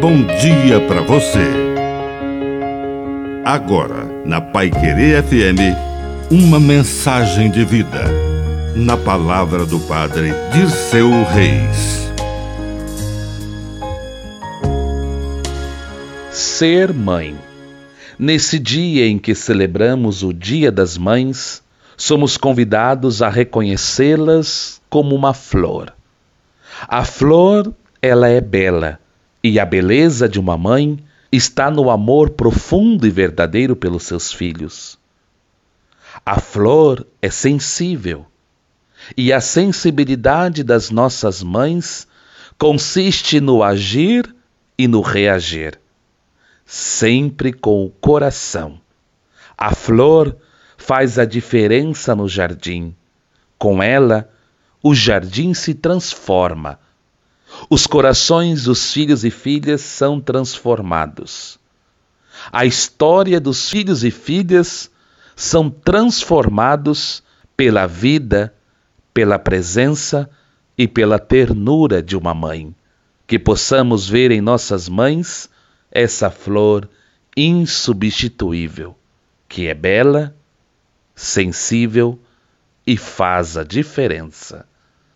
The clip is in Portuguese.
bom dia para você. Agora, na Pai Querer FM, uma mensagem de vida. Na palavra do Padre Dirceu Reis. Ser mãe. Nesse dia em que celebramos o Dia das Mães, somos convidados a reconhecê-las como uma flor. A flor, ela é bela e a beleza de uma mãe está no amor profundo e verdadeiro pelos seus filhos. A flor é sensível, e a sensibilidade das nossas mães consiste no agir e no reagir, sempre com o coração. A flor faz a diferença no jardim. Com ela, o jardim se transforma os corações dos filhos e filhas são transformados. A história dos filhos e filhas são transformados pela vida, pela presença e pela ternura de uma mãe. Que possamos ver em nossas mães essa flor insubstituível, que é bela, sensível e faz a diferença.